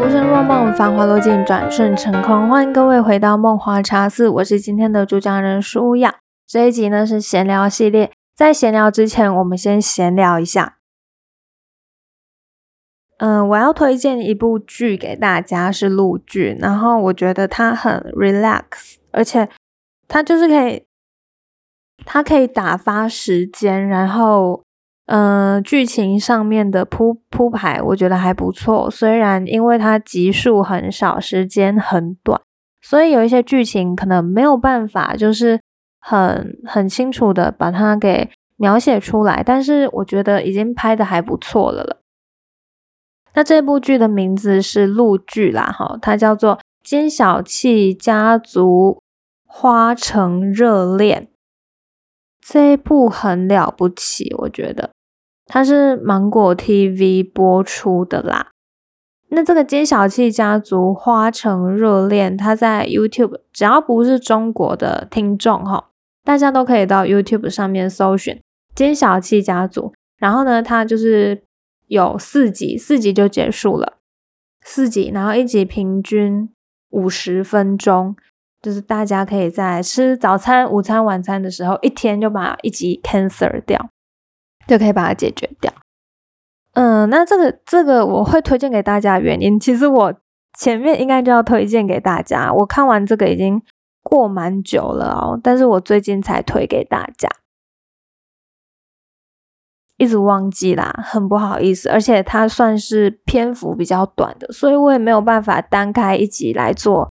浮生若梦，繁华落尽，转瞬成空。欢迎各位回到梦华茶室，我是今天的主讲人舒雅。这一集呢是闲聊系列，在闲聊之前，我们先闲聊一下。嗯，我要推荐一部剧给大家，是陆剧，然后我觉得它很 relax，而且它就是可以，它可以打发时间，然后。嗯，剧情上面的铺铺排，我觉得还不错。虽然因为它集数很少，时间很短，所以有一些剧情可能没有办法，就是很很清楚的把它给描写出来。但是我觉得已经拍的还不错了了。那这部剧的名字是陆剧啦，哈，它叫做《金小气家族花城热恋》。这一部很了不起，我觉得。它是芒果 TV 播出的啦。那这个金小气家族花城热恋，它在 YouTube，只要不是中国的听众哈，大家都可以到 YouTube 上面搜寻金小气家族。然后呢，它就是有四集，四集就结束了，四集，然后一集平均五十分钟，就是大家可以在吃早餐、午餐、晚餐的时候，一天就把一集 cancel 掉。就可以把它解决掉。嗯，那这个这个我会推荐给大家的原因，其实我前面应该就要推荐给大家。我看完这个已经过蛮久了哦，但是我最近才推给大家，一直忘记啦，很不好意思。而且它算是篇幅比较短的，所以我也没有办法单开一集来做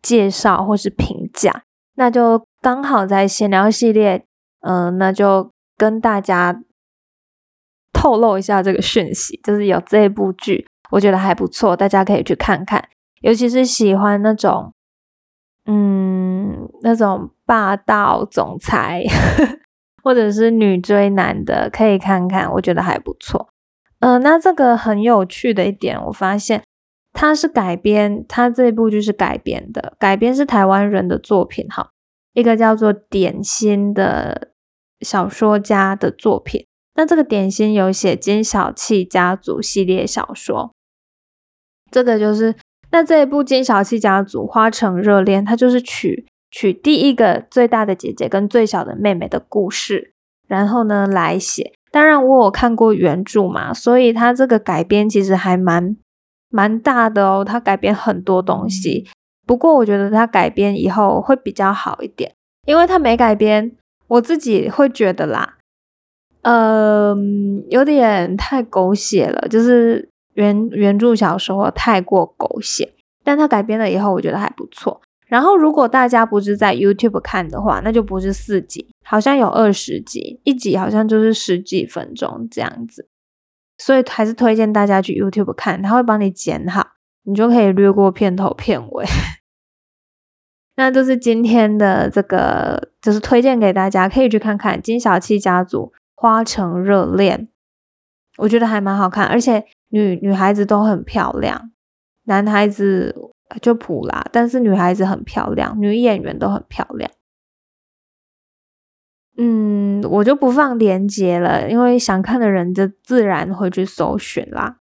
介绍或是评价。那就刚好在闲聊系列，嗯，那就。跟大家透露一下这个讯息，就是有这部剧，我觉得还不错，大家可以去看看。尤其是喜欢那种，嗯，那种霸道总裁 或者是女追男的，可以看看，我觉得还不错。嗯，那这个很有趣的一点，我发现它是改编，它这部剧是改编的，改编是台湾人的作品，哈，一个叫做点心的。小说家的作品，那这个点心有写金小气家族系列小说，这个就是那这一部金小气家族花城热恋，它就是取取第一个最大的姐姐跟最小的妹妹的故事，然后呢来写。当然我有看过原著嘛，所以它这个改编其实还蛮蛮大的哦，它改编很多东西。不过我觉得它改编以后会比较好一点，因为它没改编。我自己会觉得啦，嗯，有点太狗血了，就是原原著小说太过狗血，但它改编了以后，我觉得还不错。然后，如果大家不是在 YouTube 看的话，那就不是四集，好像有二十集，一集好像就是十几分钟这样子，所以还是推荐大家去 YouTube 看，他会帮你剪好，你就可以略过片头片尾。那就是今天的这个，就是推荐给大家，可以去看看《金小七家族花城热恋》，我觉得还蛮好看，而且女女孩子都很漂亮，男孩子就普啦，但是女孩子很漂亮，女演员都很漂亮。嗯，我就不放链接了，因为想看的人就自然会去搜寻啦。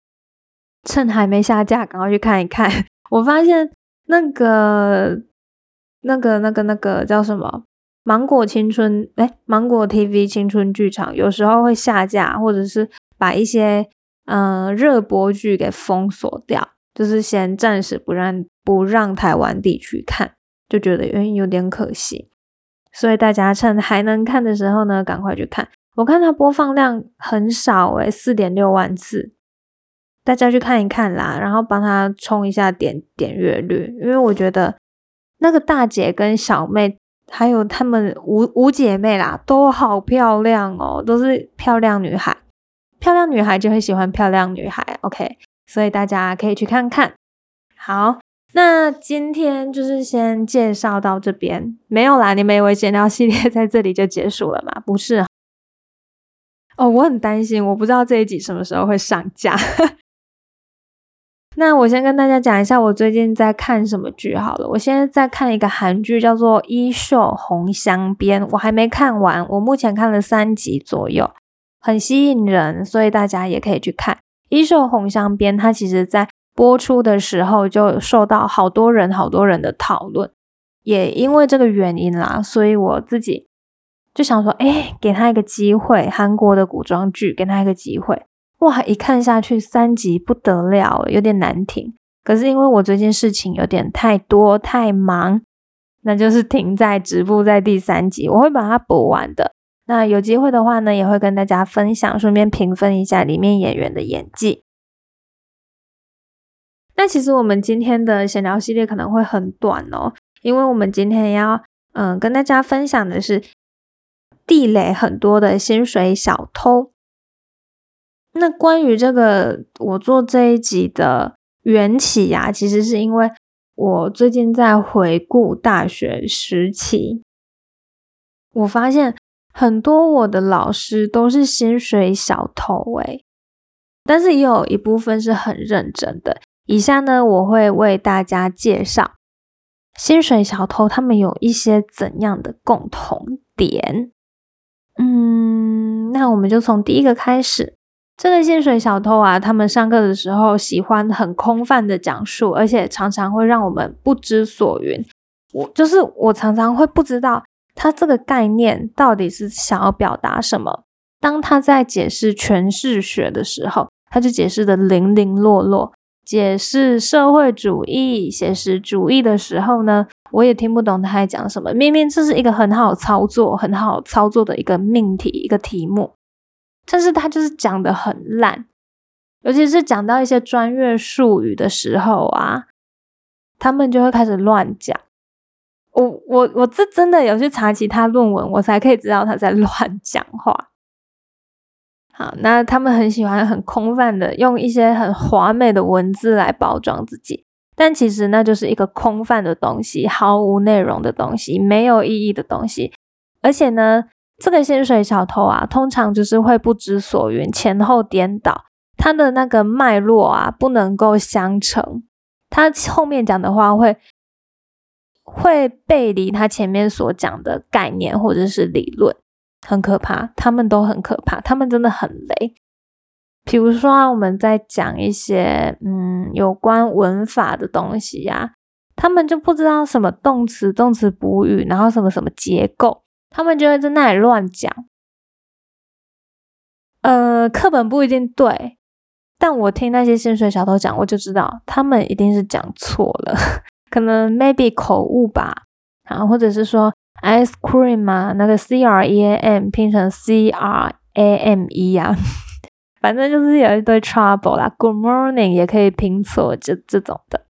趁还没下架，赶快去看一看。我发现那个。那个、那个、那个叫什么？芒果青春哎，芒果 TV 青春剧场有时候会下架，或者是把一些嗯热播剧给封锁掉，就是先暂时不让不让台湾地区看，就觉得原因有点可惜。所以大家趁还能看的时候呢，赶快去看。我看它播放量很少诶四点六万次，大家去看一看啦，然后帮他冲一下点点阅率，因为我觉得。那个大姐跟小妹，还有她们五五姐妹啦，都好漂亮哦，都是漂亮女孩。漂亮女孩就会喜欢漂亮女孩，OK，所以大家可以去看看。好，那今天就是先介绍到这边，没有啦，你们以为闲聊系列 在这里就结束了吗？不是。哦，我很担心，我不知道这一集什么时候会上架。那我先跟大家讲一下我最近在看什么剧好了。我现在在看一个韩剧，叫做《衣袖红镶边》，我还没看完，我目前看了三集左右，很吸引人，所以大家也可以去看《衣袖红镶边》。它其实在播出的时候就受到好多人好多人的讨论，也因为这个原因啦，所以我自己就想说，哎，给他一个机会，韩国的古装剧，给他一个机会。哇，一看下去三集不得了，有点难停。可是因为我最近事情有点太多太忙，那就是停在直播在第三集，我会把它补完的。那有机会的话呢，也会跟大家分享，顺便评分一下里面演员的演技。那其实我们今天的闲聊系列可能会很短哦，因为我们今天要嗯跟大家分享的是地雷很多的薪水小偷。那关于这个，我做这一集的缘起呀，其实是因为我最近在回顾大学时期，我发现很多我的老师都是薪水小偷诶，但是也有一部分是很认真的。以下呢，我会为大家介绍薪水小偷他们有一些怎样的共同点。嗯，那我们就从第一个开始。这个薪水小偷啊，他们上课的时候喜欢很空泛的讲述，而且常常会让我们不知所云。我就是我常常会不知道他这个概念到底是想要表达什么。当他在解释诠释学的时候，他就解释的零零落落；解释社会主义、写实主义的时候呢，我也听不懂他在讲什么。明明这是一个很好操作、很好操作的一个命题、一个题目。但是他就是讲的很烂，尤其是讲到一些专业术语的时候啊，他们就会开始乱讲。我我我这真的有去查其他论文，我才可以知道他在乱讲话。好，那他们很喜欢很空泛的用一些很华美的文字来包装自己，但其实那就是一个空泛的东西，毫无内容的东西，没有意义的东西，而且呢。这个薪水小偷啊，通常就是会不知所云，前后颠倒，他的那个脉络啊不能够相承，他后面讲的话会会背离他前面所讲的概念或者是理论，很可怕，他们都很可怕，他们真的很雷。比如说啊我们在讲一些嗯有关文法的东西呀，他们就不知道什么动词、动词补语，然后什么什么结构。他们就会在那里乱讲，呃，课本不一定对，但我听那些薪水小偷讲，我就知道他们一定是讲错了，可能 maybe 口误吧，啊，或者是说 ice cream 啊，那个 c r e a m 拼成 c r a m e 啊，反正就是有一堆 trouble 啦。Good morning 也可以拼错，这这种的，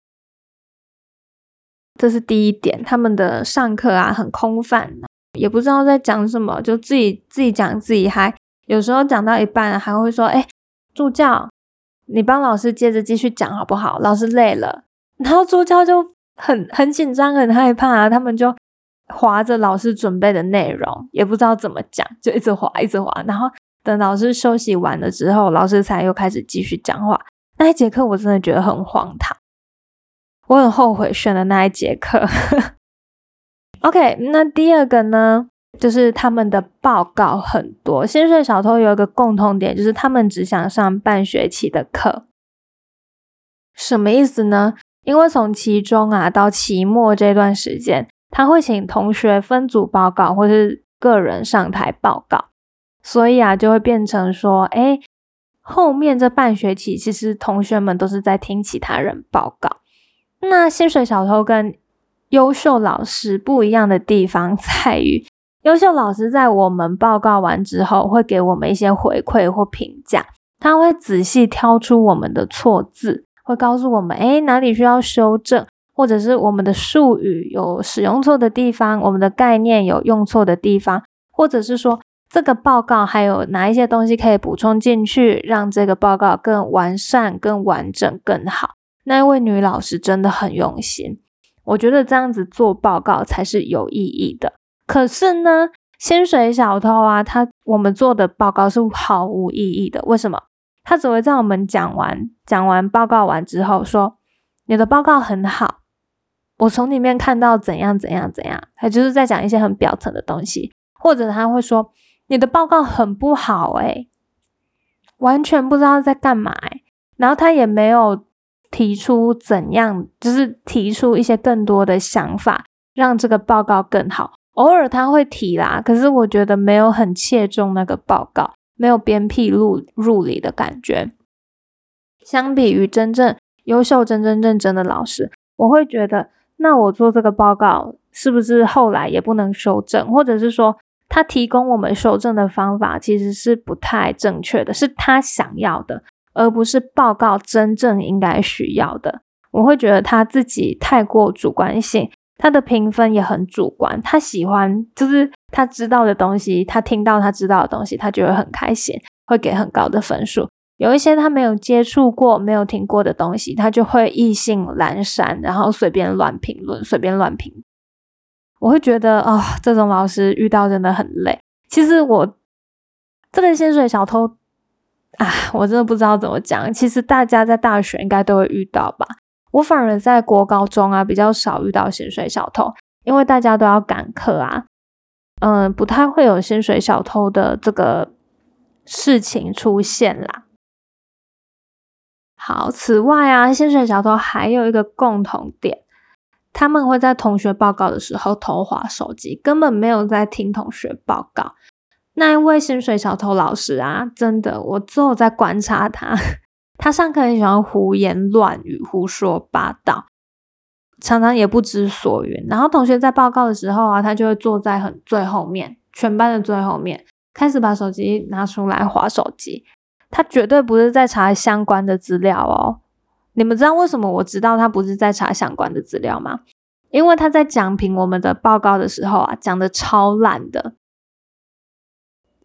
这是第一点，他们的上课啊很空泛。也不知道在讲什么，就自己自己讲自己嗨。有时候讲到一半还会说：“哎，助教，你帮老师接着继续讲好不好？老师累了。”然后助教就很很紧张、很害怕啊。他们就划着老师准备的内容，也不知道怎么讲，就一直划，一直划。然后等老师休息完了之后，老师才又开始继续讲话。那一节课我真的觉得很荒唐，我很后悔选的那一节课。OK，那第二个呢，就是他们的报告很多。薪水小偷有一个共同点，就是他们只想上半学期的课。什么意思呢？因为从期中啊到期末这段时间，他会请同学分组报告，或是个人上台报告，所以啊就会变成说，哎，后面这半学期其实同学们都是在听其他人报告。那薪水小偷跟优秀老师不一样的地方在于，优秀老师在我们报告完之后，会给我们一些回馈或评价。他会仔细挑出我们的错字，会告诉我们，哎，哪里需要修正，或者是我们的术语有使用错的地方，我们的概念有用错的地方，或者是说这个报告还有哪一些东西可以补充进去，让这个报告更完善、更完整、更好。那一位女老师真的很用心。我觉得这样子做报告才是有意义的。可是呢，薪水小偷啊，他我们做的报告是毫无意义的。为什么？他只会在我们讲完讲完报告完之后说：“你的报告很好，我从里面看到怎样怎样怎样。”他就是在讲一些很表层的东西，或者他会说：“你的报告很不好，诶，完全不知道在干嘛。”然后他也没有。提出怎样，就是提出一些更多的想法，让这个报告更好。偶尔他会提啦，可是我觉得没有很切中那个报告，没有鞭辟入入里的感觉。相比于真正优秀、真真正认真的老师，我会觉得，那我做这个报告是不是后来也不能修正，或者是说他提供我们修正的方法其实是不太正确的，是他想要的，而不是报告真正应该需要的。我会觉得他自己太过主观性。他的评分也很主观，他喜欢就是他知道的东西，他听到他知道的东西，他就会很开心，会给很高的分数。有一些他没有接触过、没有听过的东西，他就会意兴阑珊，然后随便乱评论，随便乱评。我会觉得啊，这种老师遇到真的很累。其实我这个薪水小偷啊，我真的不知道怎么讲。其实大家在大学应该都会遇到吧。我反而在国高中啊比较少遇到薪水小偷，因为大家都要赶课啊，嗯，不太会有薪水小偷的这个事情出现啦。好，此外啊，薪水小偷还有一个共同点，他们会在同学报告的时候偷滑手机，根本没有在听同学报告。那一位薪水小偷老师啊，真的，我之后在观察他。他上课很喜欢胡言乱语、胡说八道，常常也不知所云。然后同学在报告的时候啊，他就会坐在很最后面，全班的最后面，开始把手机拿出来划手机。他绝对不是在查相关的资料哦。你们知道为什么我知道他不是在查相关的资料吗？因为他在讲评我们的报告的时候啊，讲的超烂的。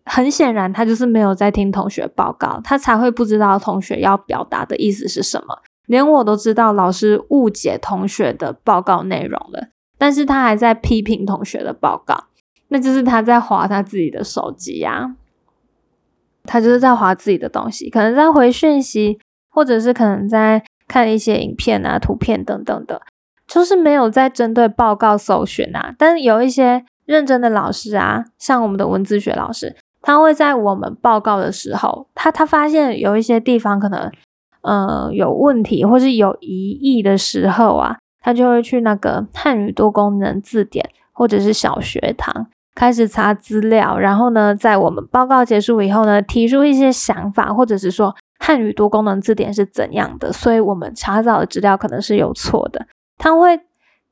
很显然，他就是没有在听同学报告，他才会不知道同学要表达的意思是什么。连我都知道老师误解同学的报告内容了，但是他还在批评同学的报告，那就是他在划他自己的手机呀。他就是在划自己的东西，可能在回讯息，或者是可能在看一些影片啊、图片等等的，就是没有在针对报告搜寻啊。但是有一些认真的老师啊，像我们的文字学老师。他会在我们报告的时候，他他发现有一些地方可能，呃，有问题或是有疑义的时候啊，他就会去那个汉语多功能字典或者是小学堂开始查资料，然后呢，在我们报告结束以后呢，提出一些想法，或者是说汉语多功能字典是怎样的，所以我们查找的资料可能是有错的。他会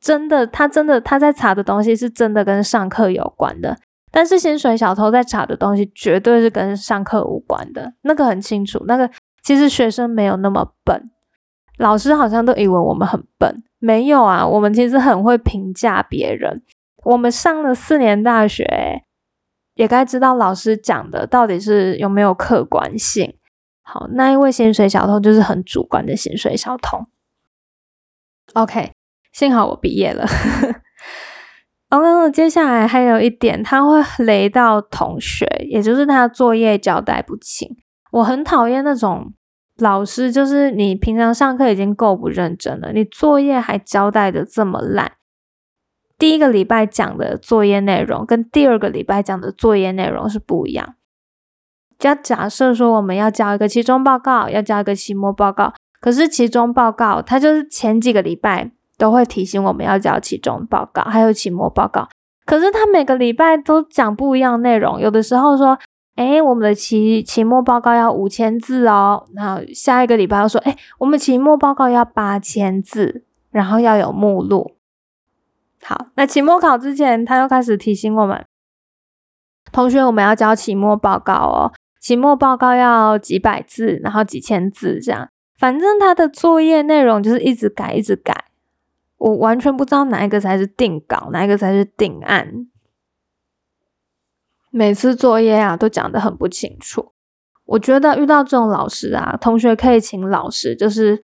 真的，他真的他在查的东西是真的跟上课有关的。但是薪水小偷在查的东西绝对是跟上课无关的，那个很清楚。那个其实学生没有那么笨，老师好像都以为我们很笨，没有啊。我们其实很会评价别人。我们上了四年大学，也该知道老师讲的到底是有没有客观性。好，那一位薪水小偷就是很主观的薪水小偷。OK，幸好我毕业了。哦，接下来还有一点，他会雷到同学，也就是他作业交代不清。我很讨厌那种老师，就是你平常上课已经够不认真了，你作业还交代的这么烂。第一个礼拜讲的作业内容跟第二个礼拜讲的作业内容是不一样。假假设说我们要交一个期中报告，要交一个期末报告，可是期中报告它就是前几个礼拜。都会提醒我们要交期中报告，还有期末报告。可是他每个礼拜都讲不一样内容，有的时候说，哎，我们的期期末报告要五千字哦，然后下一个礼拜又说，哎，我们期末报告要八千字，然后要有目录。好，那期末考之前，他又开始提醒我们，同学，我们要交期末报告哦，期末报告要几百字，然后几千字这样，反正他的作业内容就是一直改，一直改。我完全不知道哪一个才是定稿，哪一个才是定案。每次作业啊都讲得很不清楚。我觉得遇到这种老师啊，同学可以请老师，就是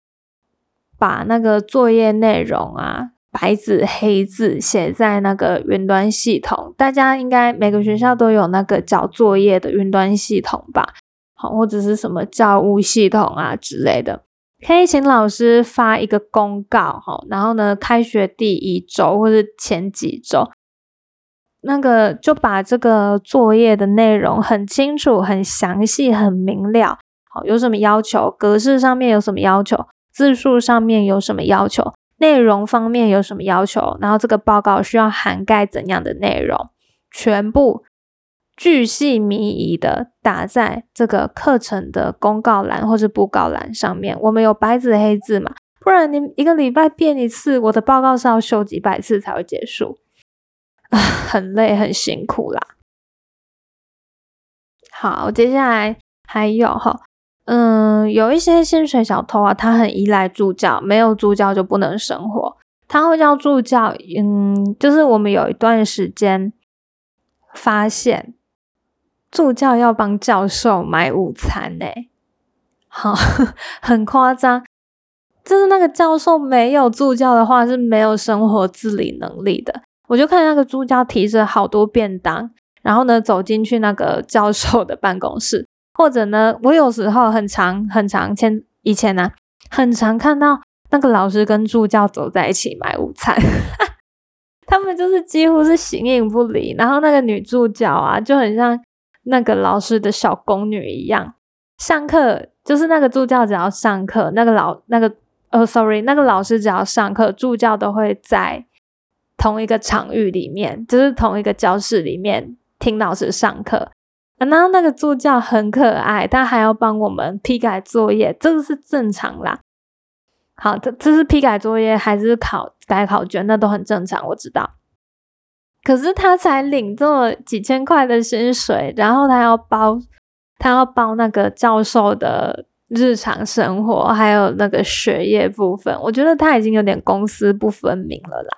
把那个作业内容啊白纸黑字写在那个云端系统。大家应该每个学校都有那个交作业的云端系统吧？好，或者是什么教务系统啊之类的。可以请老师发一个公告，哈，然后呢，开学第一周或者前几周，那个就把这个作业的内容很清楚、很详细、很明了，好，有什么要求，格式上面有什么要求，字数上面有什么要求，内容方面有什么要求，然后这个报告需要涵盖怎样的内容，全部巨细靡遗的打在这个课程的公告栏或是布告栏上面。我们有白纸黑字嘛？不然你一个礼拜变一次，我的报告是要修几百次才会结束，啊，很累很辛苦啦。好，接下来还有哈。嗯，有一些薪水小偷啊，他很依赖助教，没有助教就不能生活。他会叫助教，嗯，就是我们有一段时间发现助教要帮教授买午餐呢，好，很夸张。就是那个教授没有助教的话是没有生活自理能力的。我就看那个助教提着好多便当，然后呢走进去那个教授的办公室。或者呢，我有时候很常很常前以前呢，很常看到那个老师跟助教走在一起买午餐，他们就是几乎是形影不离。然后那个女助教啊，就很像那个老师的小宫女一样，上课就是那个助教只要上课，那个老那个呃，sorry，那个老师只要上课，助教都会在同一个场域里面，就是同一个教室里面听老师上课。然后那个助教很可爱，他还要帮我们批改作业，这个是正常啦。好，这这是批改作业还是考改考卷，那都很正常，我知道。可是他才领这么几千块的薪水，然后他要包，他要包那个教授的日常生活，还有那个学业部分，我觉得他已经有点公私不分明了啦。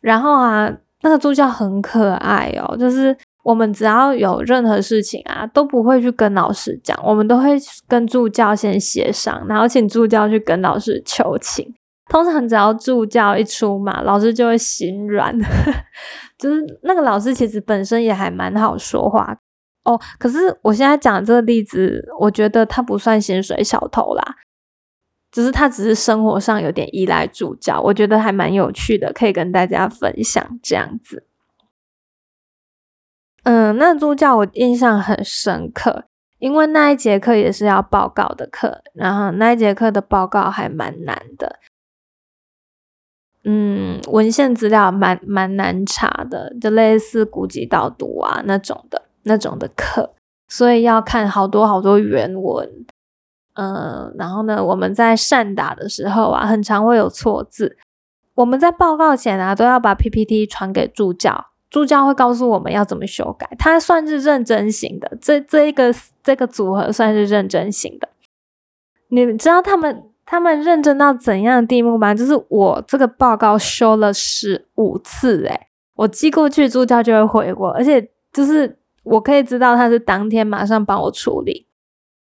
然后啊，那个助教很可爱哦，就是。我们只要有任何事情啊，都不会去跟老师讲，我们都会跟助教先协商，然后请助教去跟老师求情。通常只要助教一出马，老师就会心软。就是那个老师其实本身也还蛮好说话哦。可是我现在讲这个例子，我觉得他不算薪水小偷啦，只是他只是生活上有点依赖助教，我觉得还蛮有趣的，可以跟大家分享这样子。嗯，那助教我印象很深刻，因为那一节课也是要报告的课，然后那一节课的报告还蛮难的，嗯，文献资料蛮蛮难查的，就类似古籍导读啊那种的那种的课，所以要看好多好多原文，嗯，然后呢，我们在善打的时候啊，很常会有错字，我们在报告前啊，都要把 PPT 传给助教。助教会告诉我们要怎么修改，他算是认真型的，这这一个这个组合算是认真型的。你知道他们他们认真到怎样的地步吗？就是我这个报告修了十五次，诶我寄过去，助教就会回我，而且就是我可以知道他是当天马上帮我处理，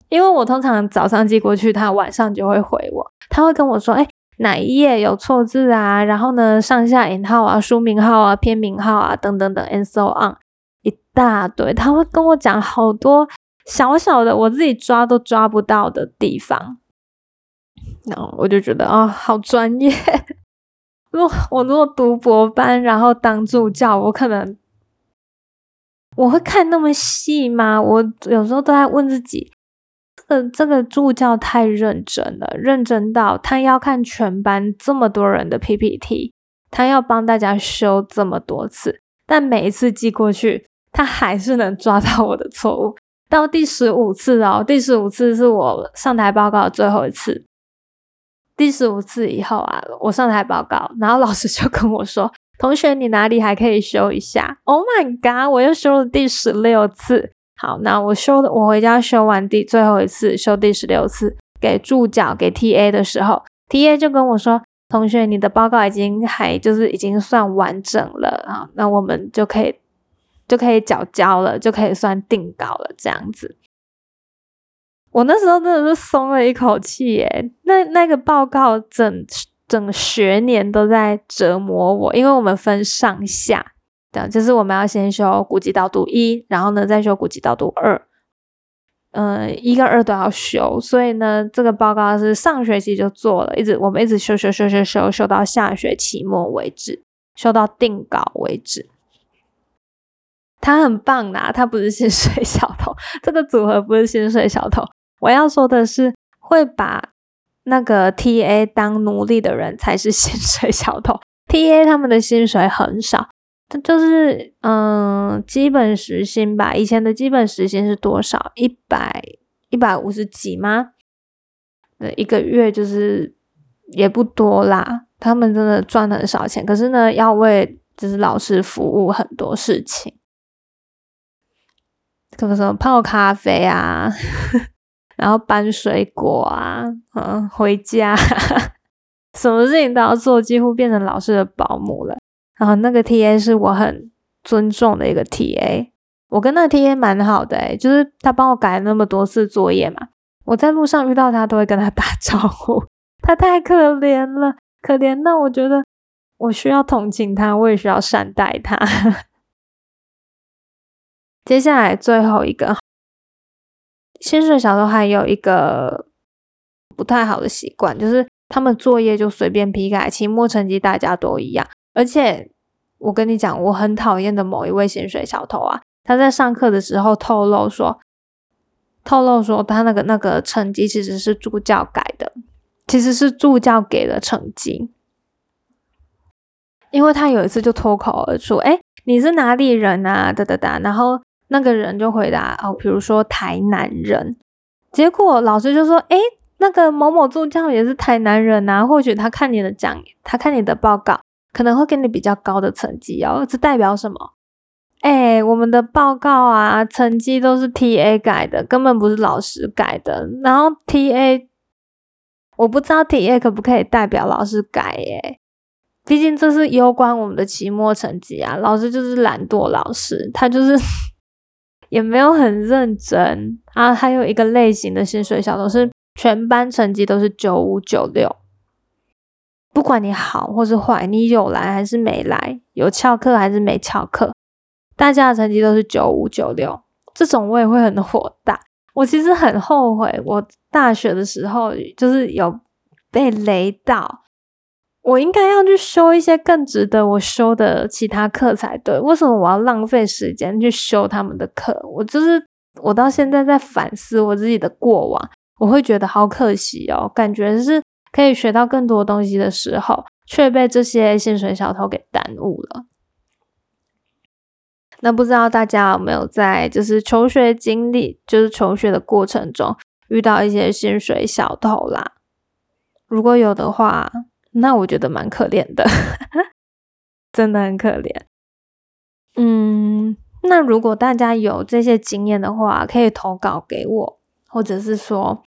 因为我通常早上寄过去，他晚上就会回我，他会跟我说，哎。哪一页有错字啊？然后呢，上下引号啊，书名号啊，篇名号啊，等等等，and so on，一大堆。他会跟我讲好多小小的，我自己抓都抓不到的地方。然后我就觉得啊，好专业。如果我如果读博班，然后当助教，我可能我会看那么细吗？我有时候都在问自己。这这个助教太认真了，认真到他要看全班这么多人的 PPT，他要帮大家修这么多次，但每一次寄过去，他还是能抓到我的错误。到第十五次哦，第十五次是我上台报告的最后一次。第十五次以后啊，我上台报告，然后老师就跟我说：“ 同学，你哪里还可以修一下？”Oh my god！我又修了第十六次。好，那我修的，我回家修完第最后一次，修第十六次，给助教给 T A 的时候，T A 就跟我说：“同学，你的报告已经还就是已经算完整了啊，那我们就可以就可以缴交了，就可以算定稿了。”这样子，我那时候真的是松了一口气耶。那那个报告整整学年都在折磨我，因为我们分上下。就是我们要先修古籍导读一，然后呢再修古籍导读二，嗯，一跟二都要修，所以呢这个报告是上学期就做了，一直我们一直修修修修修修到下学期末为止，修到定稿为止。他很棒呐，他不是薪水小偷，这个组合不是薪水小偷。我要说的是，会把那个 T A 当奴隶的人才是薪水小偷。T A 他们的薪水很少，他就是嗯基本时薪吧。以前的基本时薪是多少？一百一百五十几吗？呃，一个月就是也不多啦。他们真的赚很少钱，可是呢，要为就是老师服务很多事情，什么什么泡咖啡啊。然后搬水果啊，嗯，回家，什么事情都要做，几乎变成老师的保姆了。然后那个 T A 是我很尊重的一个 T A，我跟那个 T A 蛮好的诶就是他帮我改了那么多次作业嘛，我在路上遇到他都会跟他打 招呼。他太可怜了，可怜到我觉得我需要同情他，我也需要善待他。接下来最后一个。薪水小偷还有一个不太好的习惯，就是他们作业就随便批改，期末成绩大家都一样。而且我跟你讲，我很讨厌的某一位薪水小偷啊，他在上课的时候透露说，透露说他那个那个成绩其实是助教改的，其实是助教给的成绩。因为他有一次就脱口而出：“哎，你是哪里人啊？”哒哒哒，然后。那个人就回答哦，比如说台南人，结果老师就说：“诶，那个某某助教也是台南人啊，或许他看你的讲，他看你的报告，可能会给你比较高的成绩哦。这代表什么？诶，我们的报告啊，成绩都是 T A 改的，根本不是老师改的。然后 T A，我不知道 T A 可不可以代表老师改？耶？毕竟这是攸关我们的期末成绩啊。老师就是懒惰老师，他就是。”也没有很认真啊，还有一个类型的薪水小偷是全班成绩都是九五九六，不管你好或是坏，你有来还是没来，有翘课还是没翘课，大家的成绩都是九五九六，这种我也会很火大。我其实很后悔，我大学的时候就是有被雷到。我应该要去修一些更值得我修的其他课才对。为什么我要浪费时间去修他们的课？我就是我到现在在反思我自己的过往，我会觉得好可惜哦。感觉是可以学到更多东西的时候，却被这些薪水小偷给耽误了。那不知道大家有没有在就是求学经历，就是求学的过程中遇到一些薪水小偷啦？如果有的话，那我觉得蛮可怜的，真的很可怜。嗯，那如果大家有这些经验的话，可以投稿给我，或者是说，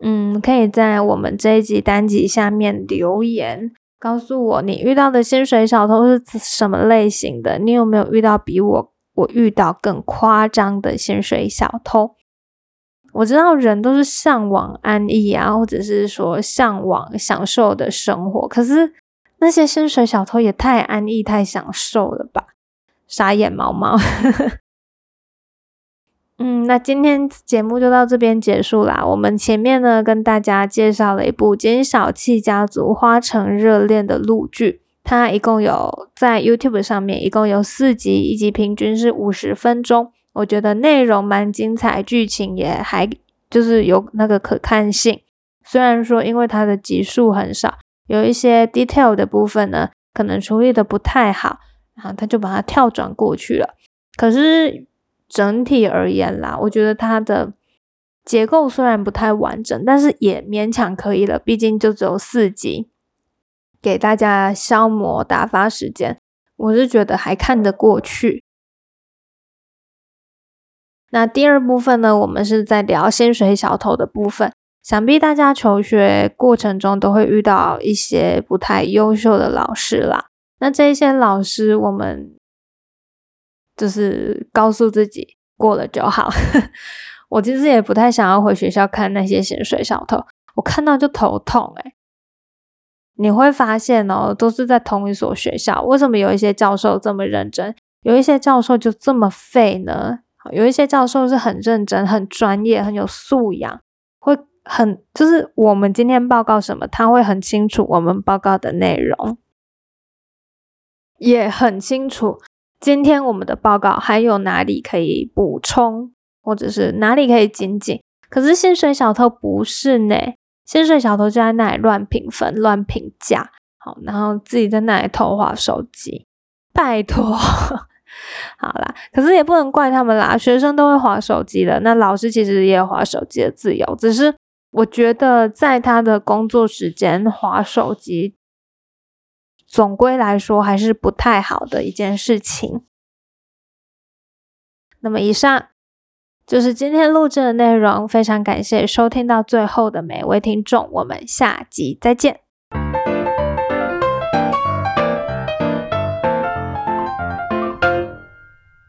嗯，可以在我们这一集单集下面留言，告诉我你遇到的薪水小偷是什么类型的，你有没有遇到比我我遇到更夸张的薪水小偷？我知道人都是向往安逸啊，或者是说向往享受的生活。可是那些薪水小偷也太安逸、太享受了吧？傻眼毛毛。嗯，那今天节目就到这边结束啦。我们前面呢跟大家介绍了一部金小气家族花城热恋的录剧，它一共有在 YouTube 上面一共有四集，一集平均是五十分钟。我觉得内容蛮精彩，剧情也还就是有那个可看性。虽然说因为它的集数很少，有一些 detail 的部分呢，可能处理的不太好，然后他就把它跳转过去了。可是整体而言啦，我觉得它的结构虽然不太完整，但是也勉强可以了。毕竟就只有四集，给大家消磨打发时间，我是觉得还看得过去。那第二部分呢，我们是在聊薪水小偷的部分。想必大家求学过程中都会遇到一些不太优秀的老师啦。那这些老师，我们就是告诉自己过了就好。我其实也不太想要回学校看那些薪水小偷，我看到就头痛诶你会发现哦，都是在同一所学校，为什么有一些教授这么认真，有一些教授就这么废呢？有一些教授是很认真、很专业、很有素养，会很就是我们今天报告什么，他会很清楚我们报告的内容，也很清楚今天我们的报告还有哪里可以补充，或者是哪里可以精进。可是薪水小偷不是呢，薪水小偷就在那里乱评分、乱评价，好，然后自己在那里偷滑手机，拜托，好啦，可是也不能怪他们啦，学生都会滑手机的，那老师其实也有滑手机的自由，只是我觉得在他的工作时间滑手机，总归来说还是不太好的一件事情。那么以上。就是今天录制的内容，非常感谢收听到最后的每位听众，我们下集再见。